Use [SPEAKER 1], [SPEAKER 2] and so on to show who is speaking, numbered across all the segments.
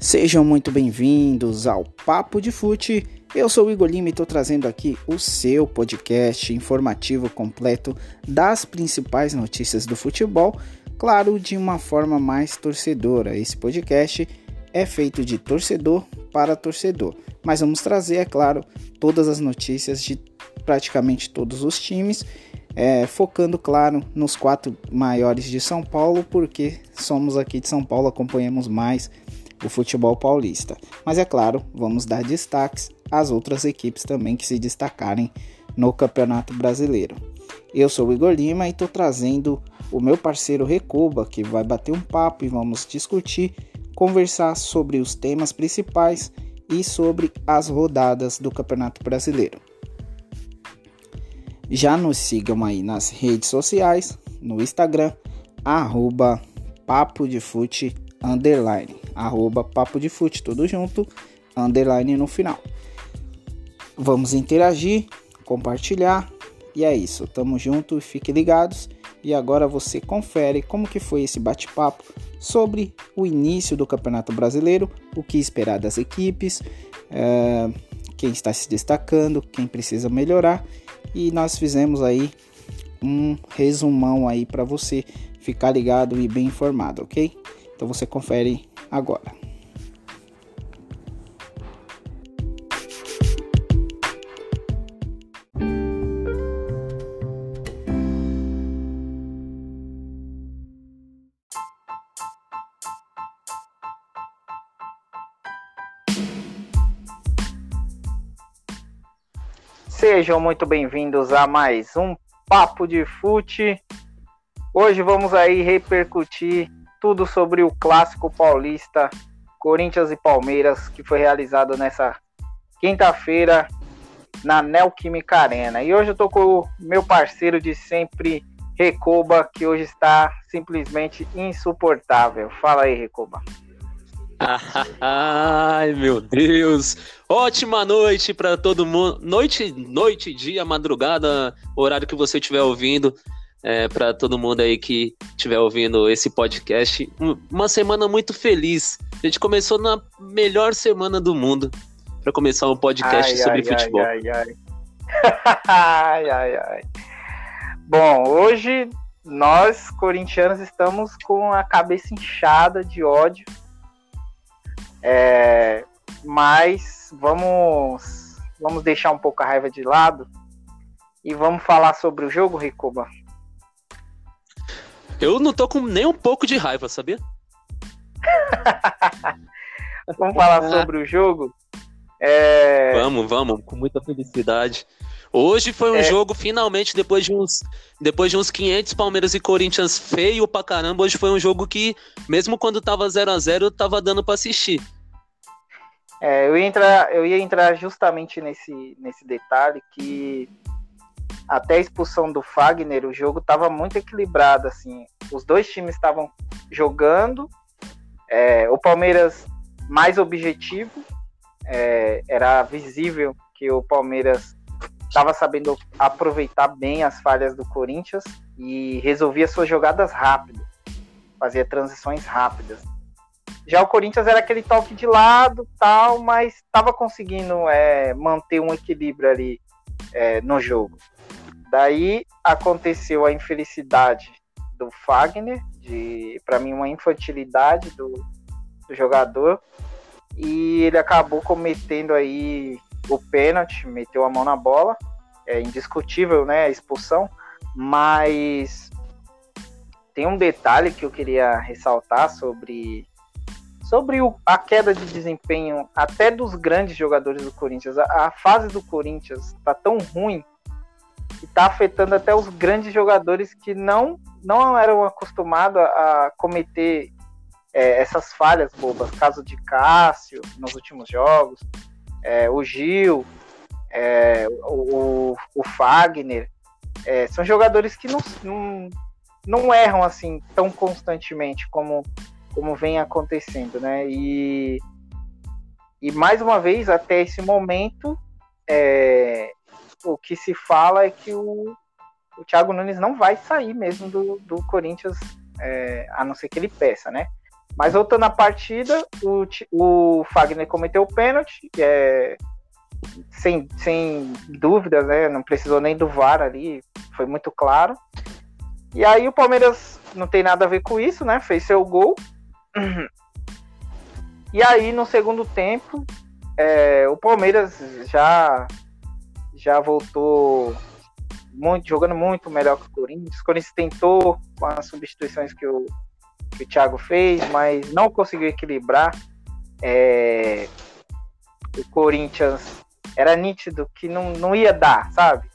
[SPEAKER 1] Sejam muito bem-vindos ao Papo de Fute. Eu sou o Igor Lima e estou trazendo aqui o seu podcast informativo completo das principais notícias do futebol, claro, de uma forma mais torcedora. Esse podcast é feito de torcedor para torcedor, mas vamos trazer, é claro, todas as notícias de praticamente todos os times, é, focando, claro, nos quatro maiores de São Paulo, porque somos aqui de São Paulo, acompanhamos mais o futebol paulista. Mas é claro, vamos dar destaques às outras equipes também que se destacarem no Campeonato Brasileiro. Eu sou o Igor Lima e estou trazendo o meu parceiro Recuba, que vai bater um papo e vamos discutir, conversar sobre os temas principais e sobre as rodadas do Campeonato Brasileiro. Já nos sigam aí nas redes sociais, no Instagram, arroba papo de fute, underline arroba papo de fute, tudo junto, underline no final. Vamos interagir, compartilhar e é isso. Tamo junto e fiquem ligados. E agora você confere como que foi esse bate-papo sobre o início do Campeonato Brasileiro, o que esperar das equipes, é, quem está se destacando, quem precisa melhorar. E nós fizemos aí um resumão aí para você ficar ligado e bem informado, ok? Então você confere agora. Sejam muito bem-vindos a mais um Papo de Fute. Hoje vamos aí repercutir tudo sobre o clássico paulista Corinthians e Palmeiras, que foi realizado nessa quinta-feira na Neoquímica Arena. E hoje eu tô com o meu parceiro de sempre, Recoba, que hoje está simplesmente insuportável. Fala aí, Recoba.
[SPEAKER 2] Ai, meu Deus! Ótima noite para todo mundo. Noite, noite, dia, madrugada, horário que você estiver ouvindo é, para todo mundo aí que estiver ouvindo esse podcast. Uma semana muito feliz. A gente começou na melhor semana do mundo para começar um podcast ai, sobre ai, futebol. Ai, ai,
[SPEAKER 1] ai. ai, ai, Bom, hoje nós, corintianos, estamos com a cabeça inchada de ódio. É, mas vamos, vamos deixar um pouco a raiva de lado e vamos falar sobre o jogo, Ricoba.
[SPEAKER 2] Eu não tô com nem um pouco de raiva, sabia?
[SPEAKER 1] vamos falar sobre o jogo?
[SPEAKER 2] É... Vamos, vamos, com muita felicidade. Hoje foi um é... jogo, finalmente, depois de uns depois de uns 500 Palmeiras e Corinthians feio pra caramba, hoje foi um jogo que, mesmo quando tava 0 a 0 tava dando pra assistir.
[SPEAKER 1] É, eu, ia entrar, eu ia entrar justamente nesse, nesse detalhe que até a expulsão do Fagner, o jogo estava muito equilibrado, assim. Os dois times estavam jogando, é, o Palmeiras mais objetivo, é, era visível que o Palmeiras estava sabendo aproveitar bem as falhas do Corinthians e resolvia suas jogadas rápidas, fazia transições rápidas. Já o Corinthians era aquele toque de lado, tal, mas estava conseguindo é, manter um equilíbrio ali é, no jogo. Daí aconteceu a infelicidade do Fagner, de para mim uma infantilidade do, do, jogador, e ele acabou cometendo aí o pênalti, meteu a mão na bola, é indiscutível, né, a expulsão, mas tem um detalhe que eu queria ressaltar sobre sobre o, a queda de desempenho até dos grandes jogadores do Corinthians. A, a fase do Corinthians tá tão ruim que está afetando até os grandes jogadores que não, não eram acostumados a cometer é, essas falhas bobas. Caso de Cássio nos últimos jogos, é, o Gil, é, o, o Fagner. É, são jogadores que não, não, não erram assim tão constantemente como, como vem acontecendo, né? E, e mais uma vez, até esse momento, é, o que se fala é que o, o Thiago Nunes não vai sair mesmo do, do Corinthians, é, a não ser que ele peça, né? Mas voltando à partida, o, o Fagner cometeu o pênalti, é, sem, sem dúvidas, né? Não precisou nem do VAR ali, foi muito claro. E aí o Palmeiras não tem nada a ver com isso, né? Fez seu gol. E aí no segundo tempo, é, o Palmeiras já já voltou muito, jogando muito melhor que o Corinthians. O Corinthians tentou com as substituições que o, que o Thiago fez, mas não conseguiu equilibrar. É, o Corinthians era nítido que não, não ia dar, sabe?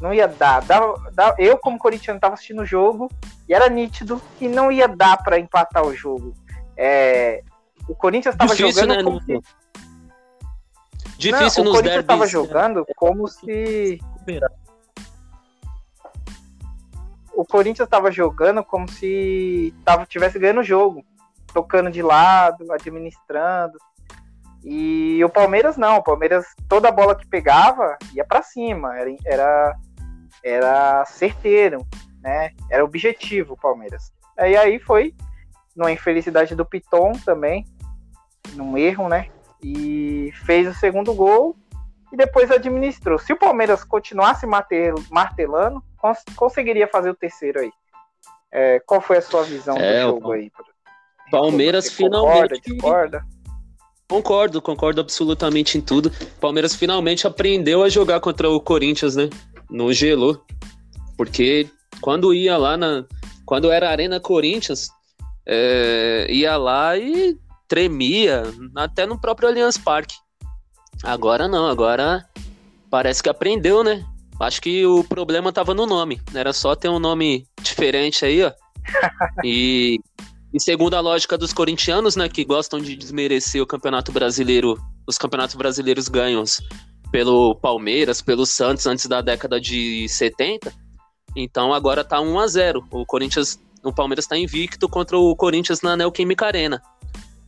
[SPEAKER 1] Não ia dar. Dava, dava, eu, como corintiano, estava assistindo o jogo e era nítido que não ia dar para empatar o jogo. É, o Corinthians estava jogando né, como se...
[SPEAKER 2] Difícil
[SPEAKER 1] não,
[SPEAKER 2] o
[SPEAKER 1] Corinthians estava jogando como se o Corinthians estava jogando como se tava, tivesse ganhando o jogo, tocando de lado, administrando. E o Palmeiras não, o Palmeiras toda bola que pegava ia para cima, era, era era certeiro, né? Era objetivo o Palmeiras. E aí foi numa infelicidade do Piton também, num erro, né? E fez o segundo gol e depois administrou. Se o Palmeiras continuasse martelando, cons conseguiria fazer o terceiro aí. É, qual foi a sua visão é, do jogo aí?
[SPEAKER 2] Palmeiras finalmente. Discorda? Concordo, concordo absolutamente em tudo. Palmeiras finalmente aprendeu a jogar contra o Corinthians, né? No gelo. Porque quando ia lá na. Quando era Arena Corinthians, é, ia lá e tremia, até no próprio Allianz Parque. Agora não, agora parece que aprendeu, né? Acho que o problema tava no nome. Era só ter um nome diferente aí, ó. E, e segundo a lógica dos corintianos, né, que gostam de desmerecer o Campeonato Brasileiro, os campeonatos brasileiros ganhos pelo Palmeiras, pelo Santos antes da década de 70. Então agora tá 1 a 0. O Corinthians, o Palmeiras está invicto contra o Corinthians na Neoquímica Arena.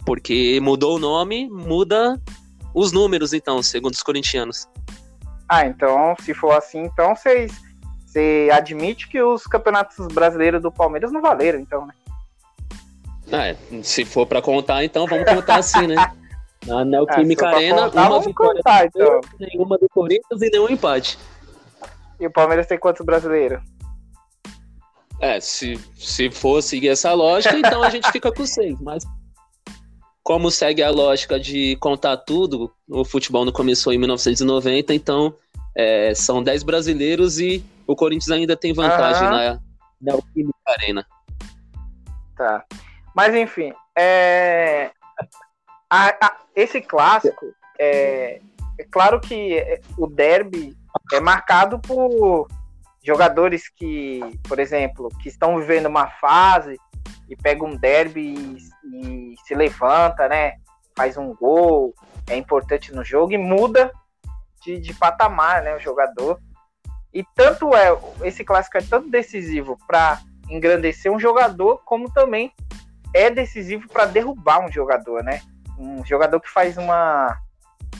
[SPEAKER 2] Porque mudou o nome, muda os números então, segundo os corintianos.
[SPEAKER 1] Ah, então, se for assim, então vocês você admite que os campeonatos brasileiros do Palmeiras não valeram, então, né?
[SPEAKER 2] Ah, é. Se for para contar, então vamos contar assim, né? Na Neoquímica é, Arena, contar, uma vitória contar, então. nenhuma do Corinthians e nenhum empate.
[SPEAKER 1] E o Palmeiras tem quantos brasileiros?
[SPEAKER 2] É, se, se for seguir essa lógica, então a gente fica com seis, mas como segue a lógica de contar tudo, o futebol não começou em 1990, então é, são 10 brasileiros e o Corinthians ainda tem vantagem uhum. na, na Alquímica Arena.
[SPEAKER 1] Tá. Mas enfim, é... a, a, esse clássico, é, é claro que o derby é marcado por jogadores que, por exemplo, que estão vivendo uma fase e pega um derby e, e, se levanta, né? Faz um gol, é importante no jogo e muda de, de patamar, né? O jogador. E tanto é, esse clássico é tanto decisivo para engrandecer um jogador, como também é decisivo para derrubar um jogador, né? Um jogador que faz uma,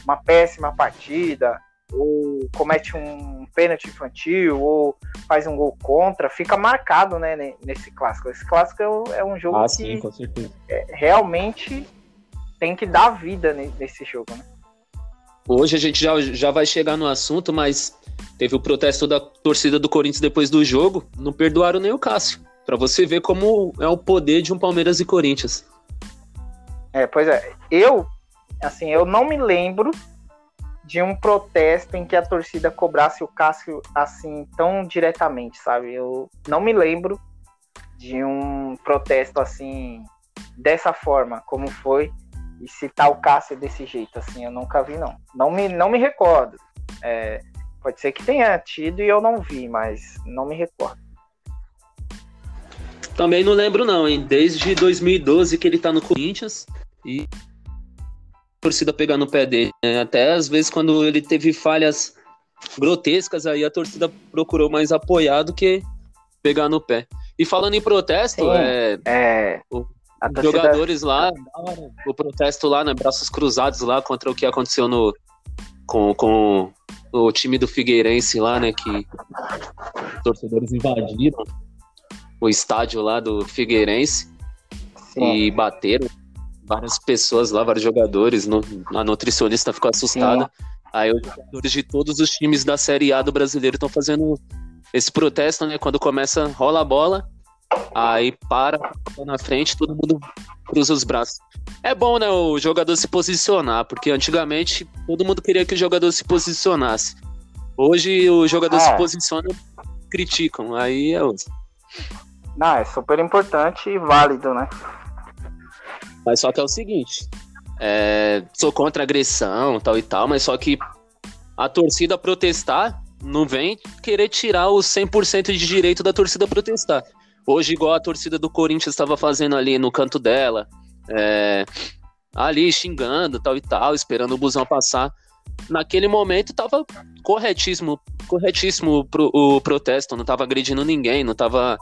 [SPEAKER 1] uma péssima partida, ou comete um pênalti infantil, ou faz um gol contra, fica marcado né, nesse clássico. Esse clássico é um jogo
[SPEAKER 2] ah,
[SPEAKER 1] que
[SPEAKER 2] sim.
[SPEAKER 1] É, realmente tem que dar vida nesse jogo. Né?
[SPEAKER 2] Hoje a gente já, já vai chegar no assunto, mas teve o protesto da torcida do Corinthians depois do jogo, não perdoaram nem o Cássio. Para você ver como é o poder de um Palmeiras e Corinthians.
[SPEAKER 1] É, pois é. Eu, assim, eu não me lembro de um protesto em que a torcida cobrasse o Cássio assim tão diretamente, sabe? Eu não me lembro de um protesto assim dessa forma, como foi e citar o Cássio desse jeito, assim, eu nunca vi não. Não me, não me recordo. É, pode ser que tenha tido e eu não vi, mas não me recordo.
[SPEAKER 2] Também não lembro não, hein? Desde 2012 que ele tá no Corinthians e torcida pegar no pé dele. Né? Até às vezes quando ele teve falhas grotescas, aí a torcida procurou mais apoiar do que pegar no pé. E falando em protesto, Sim, é,
[SPEAKER 1] é
[SPEAKER 2] o, torcida... jogadores lá, o protesto lá, né, braços cruzados lá contra o que aconteceu no com, com o time do Figueirense lá, né, que torcedores invadiram o estádio lá do Figueirense. Sim. e bateram várias pessoas lá, vários jogadores, no, a nutricionista ficou assustada. Sim. Aí os jogadores de todos os times da Série A do brasileiro estão fazendo esse protesto, né? Quando começa, rola a bola, aí para na frente, todo mundo cruza os braços. É bom, né, o jogador se posicionar, porque antigamente todo mundo queria que o jogador se posicionasse. Hoje o jogador é. se posiciona, criticam, aí é outro.
[SPEAKER 1] Não, é super importante e válido, né?
[SPEAKER 2] Mas só que é o seguinte, é, sou contra agressão, tal e tal, mas só que a torcida protestar não vem querer tirar os 100% de direito da torcida protestar. Hoje, igual a torcida do Corinthians estava fazendo ali no canto dela, é, ali xingando, tal e tal, esperando o busão passar. Naquele momento estava corretíssimo, corretíssimo pro, o protesto, não estava agredindo ninguém, não estava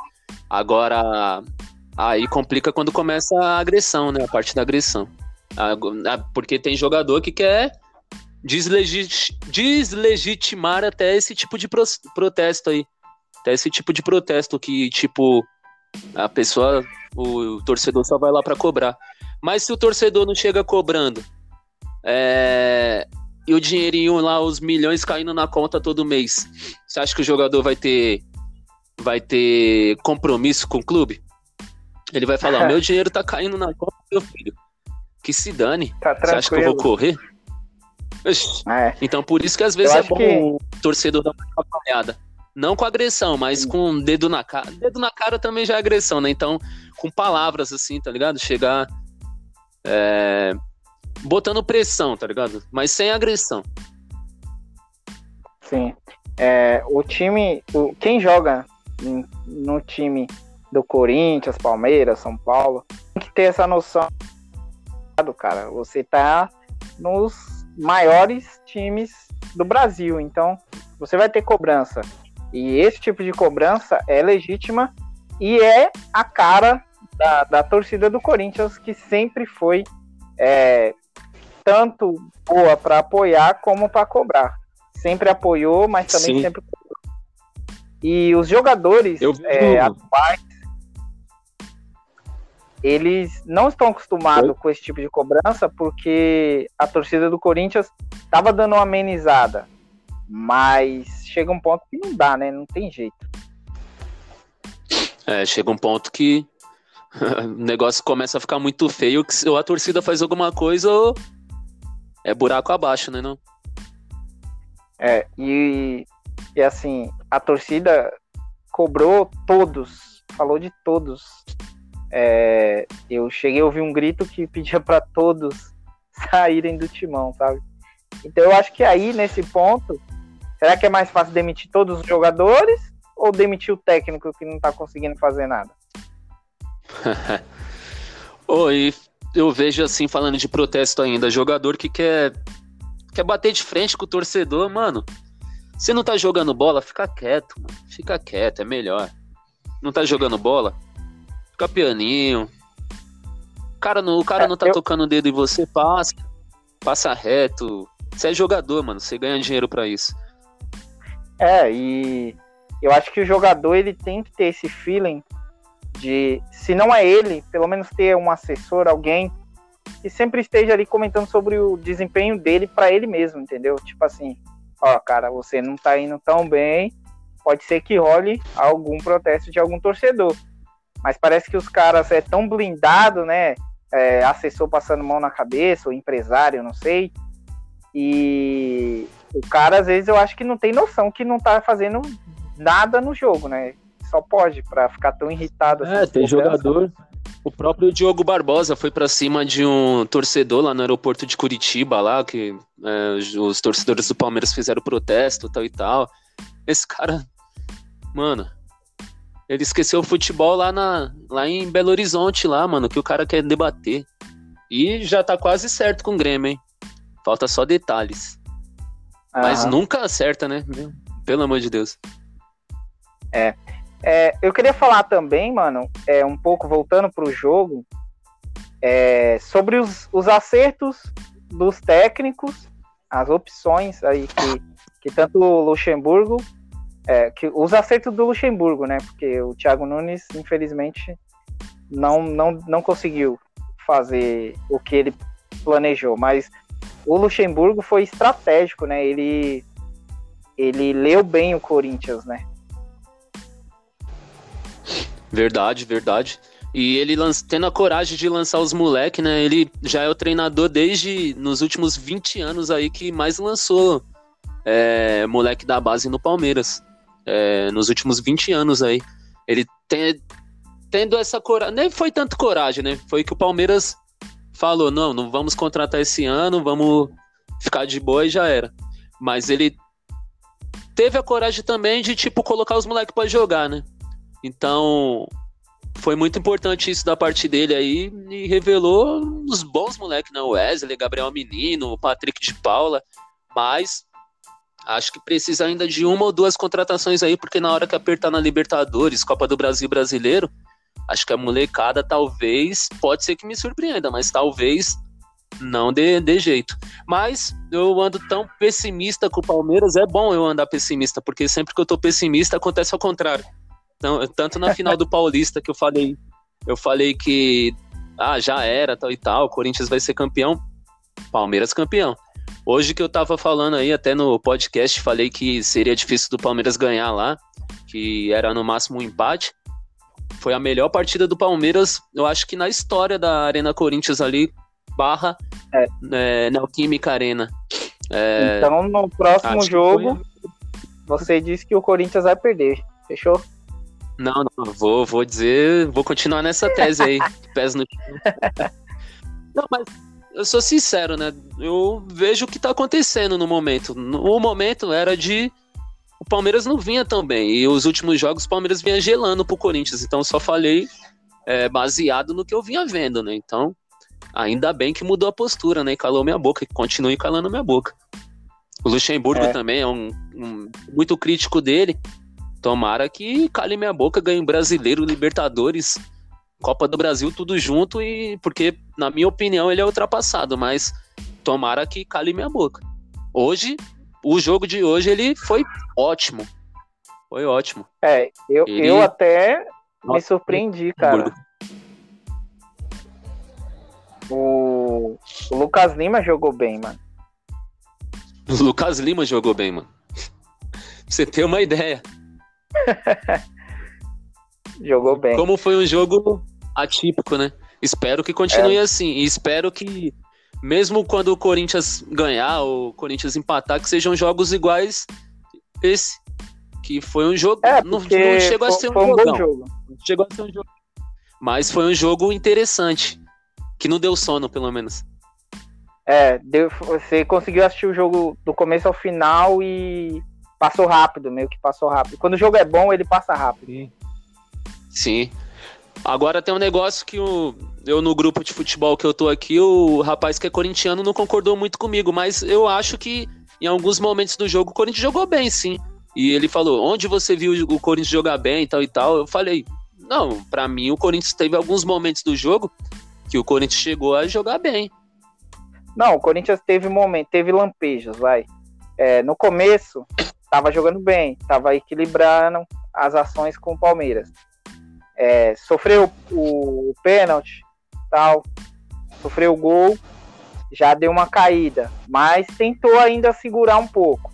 [SPEAKER 2] agora aí complica quando começa a agressão, né, a parte da agressão. Porque tem jogador que quer deslegit, deslegitimar até esse tipo de protesto aí. Até esse tipo de protesto que, tipo, a pessoa, o, torcedor só vai lá para cobrar. Mas se o torcedor não chega cobrando, é, e o dinheirinho lá, os milhões caindo na conta todo mês, você acha que o jogador vai ter, vai ter compromisso com o clube? Ele vai falar: meu dinheiro tá caindo na conta do meu filho. Que se dane. Tá você acha que eu vou correr? É. Então por isso que às vezes é bom que... o torcedor dar uma atrapalhada. Não com agressão, mas Sim. com dedo na cara. Dedo na cara também já é agressão, né? Então, com palavras assim, tá ligado? Chegar. É, botando pressão, tá ligado? Mas sem agressão.
[SPEAKER 1] Sim. É, o time. O, quem joga no time do Corinthians, Palmeiras, São Paulo, tem que ter essa noção. Cara, você tá nos maiores times do Brasil, então você vai ter cobrança e esse tipo de cobrança é legítima e é a cara da, da torcida do Corinthians, que sempre foi é, tanto boa para apoiar como para cobrar. Sempre apoiou, mas também Sim. sempre cobrou. E os jogadores é, atuais, eles não estão acostumados com esse tipo de cobrança porque a torcida do Corinthians estava dando uma amenizada. Mas chega um ponto que não dá, né? Não tem jeito.
[SPEAKER 2] É, chega um ponto que o negócio começa a ficar muito feio, que se a torcida faz alguma coisa, é buraco abaixo, né? Não?
[SPEAKER 1] É, e, e assim, a torcida cobrou todos, falou de todos. É, eu cheguei a ouvir um grito que pedia para todos saírem do timão, sabe? Então eu acho que aí, nesse ponto, Será que é mais fácil demitir todos os jogadores ou demitir o técnico que não tá conseguindo fazer nada?
[SPEAKER 2] Oi, eu vejo assim, falando de protesto ainda, jogador que quer, quer bater de frente com o torcedor, mano. Você não tá jogando bola, fica quieto, mano. Fica quieto, é melhor. Não tá jogando bola? Fica pianinho. O cara não, o cara é, não tá eu... tocando o dedo em você, passa. Passa reto. Você é jogador, mano. Você ganha dinheiro para isso.
[SPEAKER 1] É, e eu acho que o jogador ele tem que ter esse feeling de, se não é ele, pelo menos ter um assessor, alguém que sempre esteja ali comentando sobre o desempenho dele para ele mesmo, entendeu? Tipo assim, ó, cara, você não tá indo tão bem, pode ser que role algum protesto de algum torcedor. Mas parece que os caras é tão blindado, né? É, assessor passando mão na cabeça, ou empresário, não sei. E o cara, às vezes, eu acho que não tem noção que não tá fazendo nada no jogo, né? Só pode, para ficar tão irritado.
[SPEAKER 2] Assim, é, tem jogador. O próprio Diogo Barbosa foi para cima de um torcedor lá no aeroporto de Curitiba, lá, que é, os torcedores do Palmeiras fizeram protesto tal e tal. Esse cara, mano, ele esqueceu o futebol lá, na, lá em Belo Horizonte, lá, mano, que o cara quer debater. E já tá quase certo com o Grêmio, hein? Falta só detalhes. Mas nunca acerta, né? Pelo amor de Deus.
[SPEAKER 1] É. é. eu queria falar também, mano, é, um pouco voltando pro jogo, é, sobre os, os acertos dos técnicos, as opções aí que, que tanto o Luxemburgo, é, que, os acertos do Luxemburgo, né? Porque o Thiago Nunes, infelizmente, não, não, não conseguiu fazer o que ele planejou, mas o Luxemburgo foi estratégico, né? Ele, ele leu bem o Corinthians, né?
[SPEAKER 2] Verdade, verdade. E ele tendo a coragem de lançar os moleques, né? Ele já é o treinador desde nos últimos 20 anos aí que mais lançou é, moleque da base no Palmeiras. É, nos últimos 20 anos aí. Ele tem, tendo essa coragem. Nem foi tanto coragem, né? Foi que o Palmeiras falou: não, não vamos contratar esse ano, vamos ficar de boa e já era. Mas ele teve a coragem também de, tipo, colocar os moleques para jogar, né? Então, foi muito importante isso da parte dele aí e revelou os bons moleques, né? O Wesley, Gabriel Menino, o Patrick de Paula, mas acho que precisa ainda de uma ou duas contratações aí, porque na hora que apertar na Libertadores, Copa do Brasil Brasileiro, acho que a molecada talvez, pode ser que me surpreenda, mas talvez não dê, dê jeito. Mas eu ando tão pessimista com o Palmeiras, é bom eu andar pessimista, porque sempre que eu tô pessimista acontece ao contrário. Então, tanto na final do Paulista que eu falei, eu falei que ah, já era, tal e tal, o Corinthians vai ser campeão, Palmeiras campeão. Hoje que eu tava falando aí, até no podcast, falei que seria difícil do Palmeiras ganhar lá, que era no máximo um empate. Foi a melhor partida do Palmeiras, eu acho que na história da Arena Corinthians ali, barra é. É, Neoquímica Arena.
[SPEAKER 1] É, então, no próximo jogo, foi... você disse que o Corinthians vai perder. Fechou?
[SPEAKER 2] Não, não, vou, vou dizer, vou continuar nessa tese aí. pés no Não, mas eu sou sincero, né? Eu vejo o que tá acontecendo no momento. O momento era de. O Palmeiras não vinha tão bem. E os últimos jogos o Palmeiras vinha gelando pro Corinthians. Então eu só falei é, baseado no que eu vinha vendo, né? Então, ainda bem que mudou a postura, né? E calou minha boca. E continue calando minha boca. O Luxemburgo é. também é um, um, muito crítico dele. Tomara que cale minha boca, ganhe brasileiro, Libertadores, Copa do Brasil, tudo junto, e porque, na minha opinião, ele é ultrapassado, mas tomara que cale minha boca. Hoje, o jogo de hoje, ele foi ótimo. Foi ótimo.
[SPEAKER 1] É, eu, ele... eu até me surpreendi, cara. O, o Lucas Lima jogou bem, mano.
[SPEAKER 2] O Lucas Lima jogou bem, mano. Pra você ter uma ideia.
[SPEAKER 1] Jogou bem.
[SPEAKER 2] Como foi um jogo atípico, né? Espero que continue é. assim. E espero que, mesmo quando o Corinthians ganhar ou o Corinthians empatar, que sejam jogos iguais esse. Que foi um jogo.
[SPEAKER 1] É, não, não
[SPEAKER 2] chegou
[SPEAKER 1] foi,
[SPEAKER 2] a ser um,
[SPEAKER 1] foi um bom jogo.
[SPEAKER 2] Chegou a ser um jogo. Mas foi um jogo interessante. Que não deu sono, pelo menos.
[SPEAKER 1] É, deu, você conseguiu assistir o jogo do começo ao final e passou rápido, meio que passou rápido. Quando o jogo é bom, ele passa rápido.
[SPEAKER 2] Sim. Sim. Agora tem um negócio que o, eu no grupo de futebol que eu tô aqui, o rapaz que é corintiano não concordou muito comigo, mas eu acho que em alguns momentos do jogo o Corinthians jogou bem, sim. E ele falou: onde você viu o Corinthians jogar bem e tal e tal? Eu falei: não, para mim o Corinthians teve alguns momentos do jogo que o Corinthians chegou a jogar bem.
[SPEAKER 1] Não, o Corinthians teve momento, teve lampejos, vai. É, no começo, tava jogando bem, tava equilibrando as ações com o Palmeiras. É, sofreu o, pênalti, tal, sofreu o gol, já deu uma caída, mas tentou ainda segurar um pouco.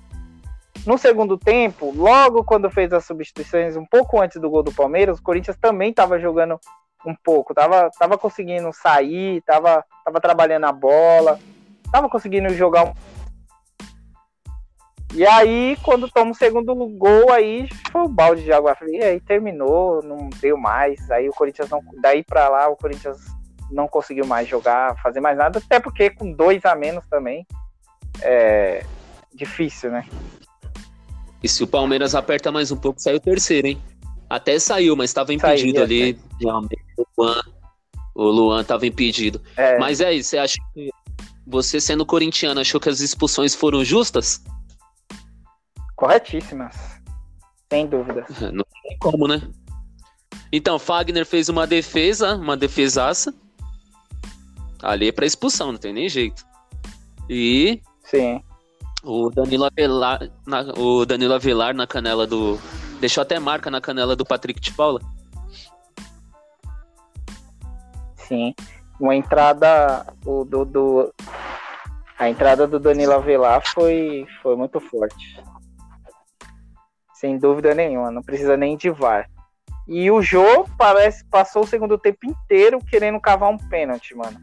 [SPEAKER 1] No segundo tempo, logo quando fez as substituições, um pouco antes do gol do Palmeiras, o Corinthians também estava jogando um pouco, tava, tava conseguindo sair, tava, tava trabalhando a bola, tava conseguindo jogar um e aí, quando toma o segundo gol, aí foi o balde de água fria, aí terminou, não deu mais. Aí o Corinthians não. Daí pra lá, o Corinthians não conseguiu mais jogar, fazer mais nada, até porque com dois a menos também é difícil, né?
[SPEAKER 2] E se o Palmeiras aperta mais um pouco, sai o terceiro, hein? Até saiu, mas estava impedido Saía, ali. Realmente, o Luan, o Luan estava impedido. É. Mas é isso, você acha que você sendo corintiano achou que as expulsões foram justas?
[SPEAKER 1] Corretíssimas. Sem dúvidas.
[SPEAKER 2] Não tem como, né? Então, Fagner fez uma defesa, uma defesaça. Ali é pra expulsão, não tem nem jeito. E.
[SPEAKER 1] Sim.
[SPEAKER 2] O Danilo Avelar, na, o Danilo Avelar na canela do. Deixou até marca na canela do Patrick de Paula.
[SPEAKER 1] Sim. Uma entrada o, do, do, a entrada do Danilo Avelar foi, foi muito forte. Sem dúvida nenhuma, não precisa nem de VAR. E o Jô parece passou o segundo tempo inteiro querendo cavar um pênalti, mano.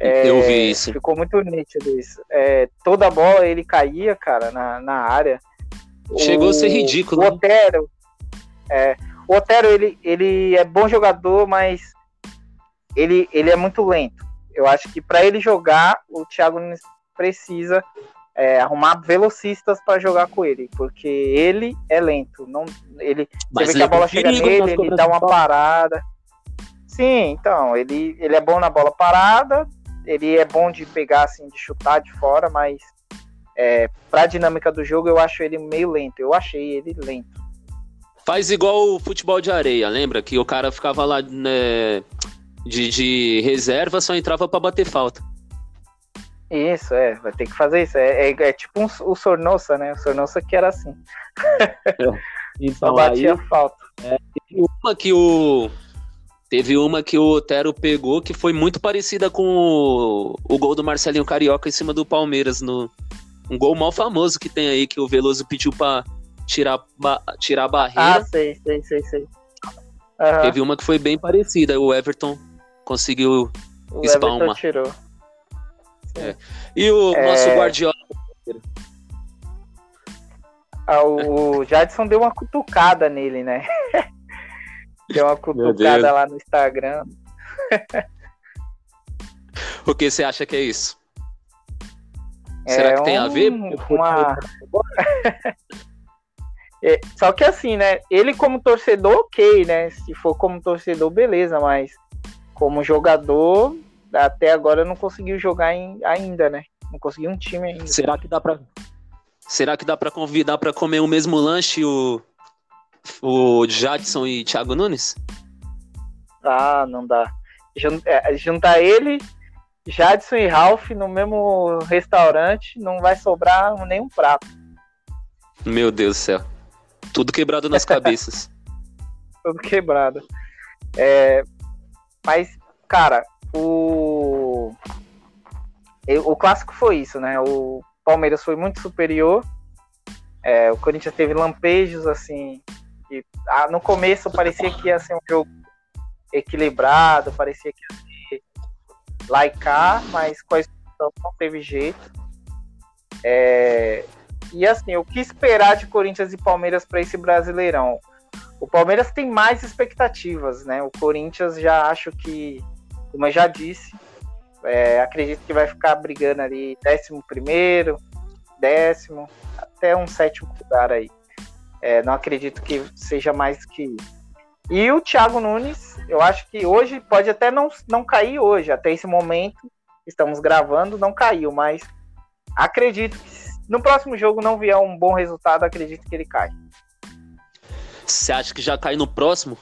[SPEAKER 2] É, eu vi isso.
[SPEAKER 1] Ficou muito nítido isso. É, toda bola ele caía, cara, na, na área.
[SPEAKER 2] Chegou o, a ser ridículo.
[SPEAKER 1] O né? Otero, é, o Otero ele, ele é bom jogador, mas ele, ele é muito lento. Eu acho que para ele jogar, o Thiago Nunes precisa é, arrumar velocistas para jogar com ele, porque ele é lento. Não, ele, você vê que a é bola chega nele, ele dá uma parada. Sim, então, ele, ele é bom na bola parada, ele é bom de pegar, assim, de chutar de fora, mas é, para a dinâmica do jogo eu acho ele meio lento. Eu achei ele lento.
[SPEAKER 2] Faz igual o futebol de areia, lembra? Que o cara ficava lá né, de, de reserva, só entrava para bater falta.
[SPEAKER 1] Isso, é, vai ter que fazer isso. É, é, é tipo um, o Sornosa, né? O Sornosa que era assim.
[SPEAKER 2] então, Só batia aí, falta. É, teve uma que o. Teve uma que o Otero pegou que foi muito parecida com o, o gol do Marcelinho Carioca em cima do Palmeiras. No, um gol mal famoso que tem aí, que o Veloso pediu pra tirar, ba, tirar a barreira.
[SPEAKER 1] Ah, sei, sei, sei, sei.
[SPEAKER 2] Uhum. Teve uma que foi bem parecida. O Everton conseguiu
[SPEAKER 1] o Everton tirou.
[SPEAKER 2] É. E o é... nosso Guardiola?
[SPEAKER 1] Ah, o Jadson deu uma cutucada nele, né? deu uma cutucada lá no Instagram.
[SPEAKER 2] o que você acha que é isso? É Será que um, tem a ver?
[SPEAKER 1] Uma... é, só que assim, né? Ele como torcedor, ok, né? Se for como torcedor, beleza, mas como jogador, até agora não conseguiu jogar em, ainda, né? Não conseguiu um time ainda.
[SPEAKER 2] Será que dá para Será que dá para convidar para comer o mesmo lanche o o Jadson e Thiago Nunes?
[SPEAKER 1] Ah, não dá. É, juntar ele, Jadson e Ralph no mesmo restaurante, não vai sobrar nenhum prato.
[SPEAKER 2] Meu Deus do céu. Tudo quebrado nas cabeças.
[SPEAKER 1] Tudo quebrado. É, mas, cara, o o clássico foi isso, né? O Palmeiras foi muito superior. É, o Corinthians teve lampejos assim. E, ah, no começo parecia que ia ser um jogo equilibrado, parecia que ia ser laicar, mas com a expulsão não teve jeito. É, e assim, o que esperar de Corinthians e Palmeiras para esse Brasileirão? O Palmeiras tem mais expectativas, né? O Corinthians já acho que como eu já disse, é, acredito que vai ficar brigando ali décimo primeiro, décimo, até um sétimo lugar aí. É, não acredito que seja mais que. E o Thiago Nunes, eu acho que hoje pode até não, não cair hoje, até esse momento estamos gravando, não caiu, mas acredito que no próximo jogo não vier um bom resultado, acredito que ele cai.
[SPEAKER 2] Você acha que já cai no próximo?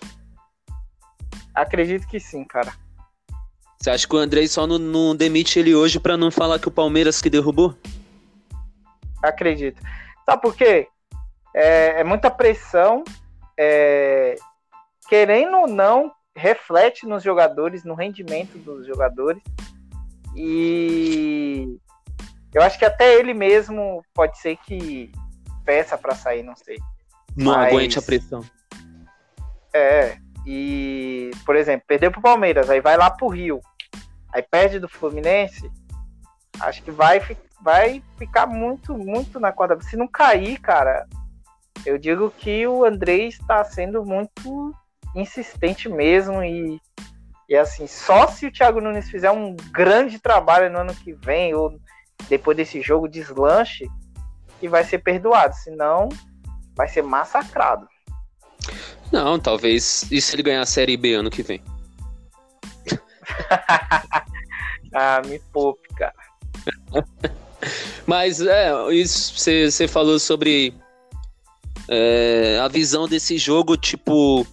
[SPEAKER 1] Acredito que sim, cara.
[SPEAKER 2] Você acha que o Andrei só não, não demite ele hoje para não falar que o Palmeiras que derrubou?
[SPEAKER 1] Acredito. Sabe por quê? É, é muita pressão. É, querendo ou não, reflete nos jogadores, no rendimento dos jogadores. E eu acho que até ele mesmo pode ser que peça para sair, não sei.
[SPEAKER 2] Não Mas, aguente a pressão.
[SPEAKER 1] É, e, por exemplo, perdeu pro Palmeiras, aí vai lá pro Rio aí perde do Fluminense, acho que vai, vai ficar muito, muito na quadra. Se não cair, cara, eu digo que o André está sendo muito insistente mesmo e, e assim, só se o Thiago Nunes fizer um grande trabalho no ano que vem ou depois desse jogo deslanche, que vai ser perdoado, senão vai ser massacrado.
[SPEAKER 2] Não, talvez e se ele ganhar a Série B ano que vem?
[SPEAKER 1] ah, me poupe, cara.
[SPEAKER 2] Mas é, isso você falou sobre é, a visão desse jogo, tipo,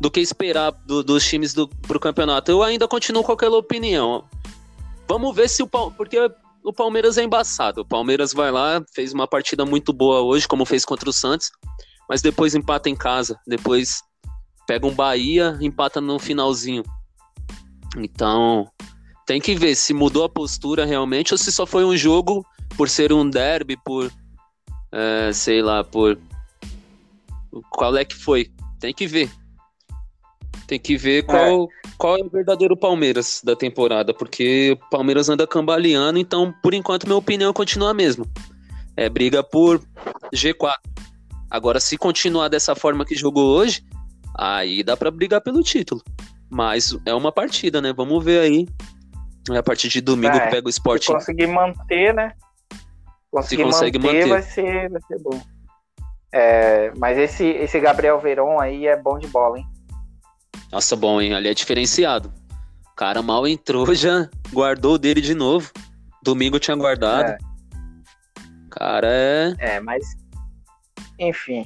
[SPEAKER 2] do que esperar do, dos times do, pro campeonato. Eu ainda continuo com aquela opinião. Vamos ver se o porque o Palmeiras é embaçado. O Palmeiras vai lá, fez uma partida muito boa hoje, como fez contra o Santos, mas depois empata em casa, depois pega um Bahia, empata no finalzinho. Então, tem que ver se mudou a postura realmente ou se só foi um jogo por ser um derby, por. É, sei lá, por. Qual é que foi? Tem que ver. Tem que ver qual é. qual é o verdadeiro Palmeiras da temporada, porque o Palmeiras anda cambaleando, então, por enquanto, minha opinião continua a mesma. É briga por G4. Agora, se continuar dessa forma que jogou hoje, aí dá para brigar pelo título. Mas é uma partida, né? Vamos ver aí. É a partir de domingo é, pega o esporte. Se
[SPEAKER 1] conseguir manter, né? Conseguir se consegue manter, manter. Vai, ser, vai ser bom. É, mas esse, esse Gabriel Veron aí é bom de bola, hein?
[SPEAKER 2] Nossa, bom, hein? Ali é diferenciado. O cara mal entrou, já guardou dele de novo. Domingo tinha guardado. É. Cara, é.
[SPEAKER 1] É, mas. Enfim.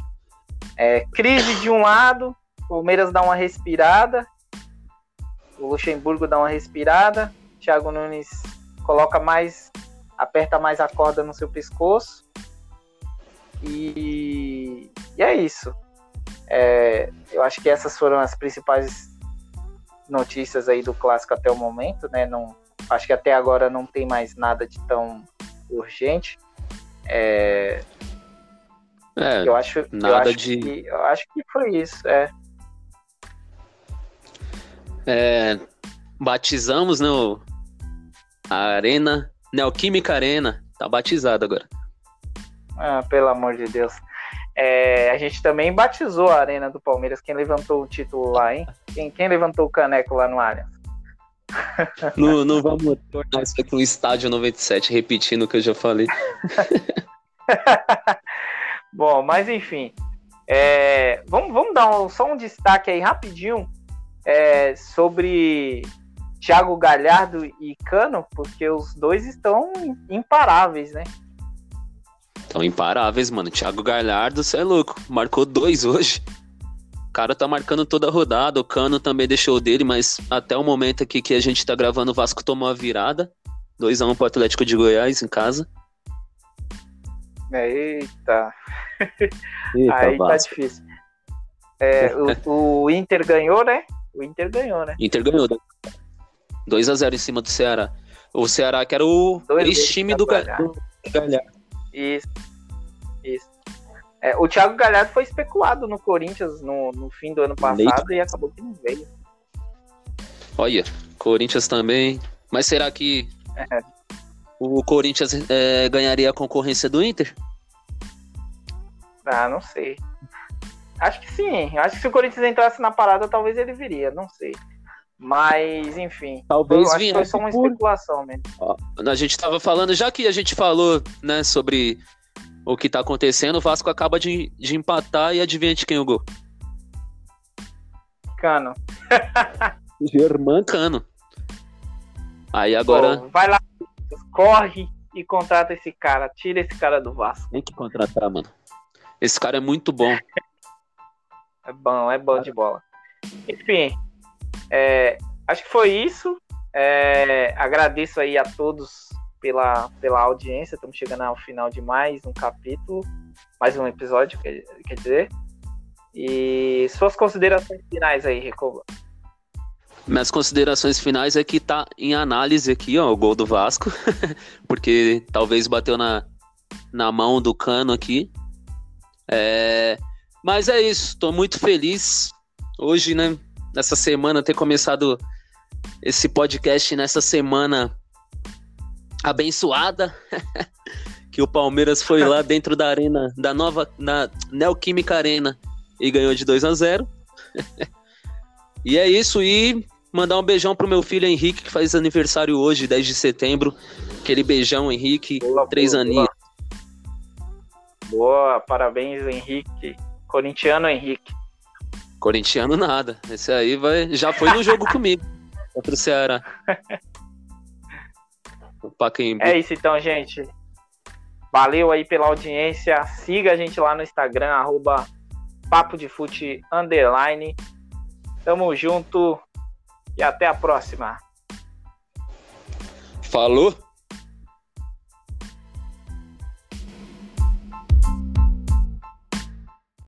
[SPEAKER 1] É, crise de um lado, Palmeiras dá uma respirada. O Luxemburgo dá uma respirada. Thiago Nunes coloca mais. aperta mais a corda no seu pescoço. E, e é isso. É, eu acho que essas foram as principais notícias aí do clássico até o momento, né? Não, acho que até agora não tem mais nada de tão urgente. É, é eu acho, nada eu acho de. Que, eu acho que foi isso, é.
[SPEAKER 2] é batizamos né, a Arena, Neoquímica Arena, tá batizado agora.
[SPEAKER 1] Ah, pelo amor de Deus. É, a gente também batizou a Arena do Palmeiras. Quem levantou o título lá, hein? Quem, quem levantou o caneco lá no Allianz?
[SPEAKER 2] Não, não vamos tornar isso aqui um estádio 97, repetindo o que eu já falei.
[SPEAKER 1] Bom, mas enfim. É, vamos, vamos dar um, só um destaque aí rapidinho é, sobre Thiago Galhardo e Cano, porque os dois estão imparáveis, né?
[SPEAKER 2] Estão imparáveis, mano. Thiago Galhardo, você é louco. Marcou dois hoje. O cara tá marcando toda a rodada. O Cano também deixou dele, mas até o momento aqui que a gente tá gravando, o Vasco tomou a virada. 2x1 um pro Atlético de Goiás em casa.
[SPEAKER 1] Eita. Eita Aí tá Vasco. tá difícil. É, o, o, Inter ganhou, né? O Inter ganhou, né?
[SPEAKER 2] Inter ganhou. 2x0 em cima do Ceará. O Ceará que era o ex-time do, do Galhardo.
[SPEAKER 1] Isso. Isso. É, o Thiago Galhardo foi especulado no Corinthians no, no fim do ano passado e acabou que não veio.
[SPEAKER 2] Olha, Corinthians também. Mas será que é. O Corinthians é, ganharia a concorrência do Inter?
[SPEAKER 1] Ah, não sei. Acho que sim. Acho que se o Corinthians entrasse na parada, talvez ele viria. Não sei. Mas, enfim.
[SPEAKER 2] Talvez
[SPEAKER 1] foi, foi só uma por... especulação mesmo. Ó,
[SPEAKER 2] a gente estava falando, já que a gente falou né, sobre o que está acontecendo, o Vasco acaba de, de empatar e adivinha de quem o gol?
[SPEAKER 1] Cano.
[SPEAKER 2] Germán Cano. Aí agora.
[SPEAKER 1] Pô, vai lá, corre e contrata esse cara. Tira esse cara do Vasco.
[SPEAKER 2] Tem que contratar, mano. Esse cara é muito bom.
[SPEAKER 1] é bom, é bom de bola. Enfim, é, acho que foi isso. É, agradeço aí a todos pela, pela audiência. Estamos chegando ao final de mais um capítulo, mais um episódio, quer, quer dizer. E suas considerações finais aí, Recoba.
[SPEAKER 2] Minhas considerações finais é que tá em análise aqui, ó, o gol do Vasco, porque talvez bateu na, na mão do cano aqui. É, mas é isso, tô muito feliz. Hoje, né, nessa semana, ter começado esse podcast nessa semana abençoada. que o Palmeiras foi lá dentro da arena, da nova, na Neoquímica Arena e ganhou de 2 a 0 E é isso, e mandar um beijão pro meu filho Henrique, que faz aniversário hoje, 10 de setembro. Aquele beijão, Henrique, boa, três boa, aninhos.
[SPEAKER 1] Boa. parabéns, Henrique. Corintiano Henrique.
[SPEAKER 2] Corintiano nada. Esse aí vai, já foi no jogo comigo contra o Ceará.
[SPEAKER 1] O Pacaembu. É isso então, gente. Valeu aí pela audiência. Siga a gente lá no Instagram, arroba Papo de Fute Underline. Tamo junto e até a próxima.
[SPEAKER 2] Falou!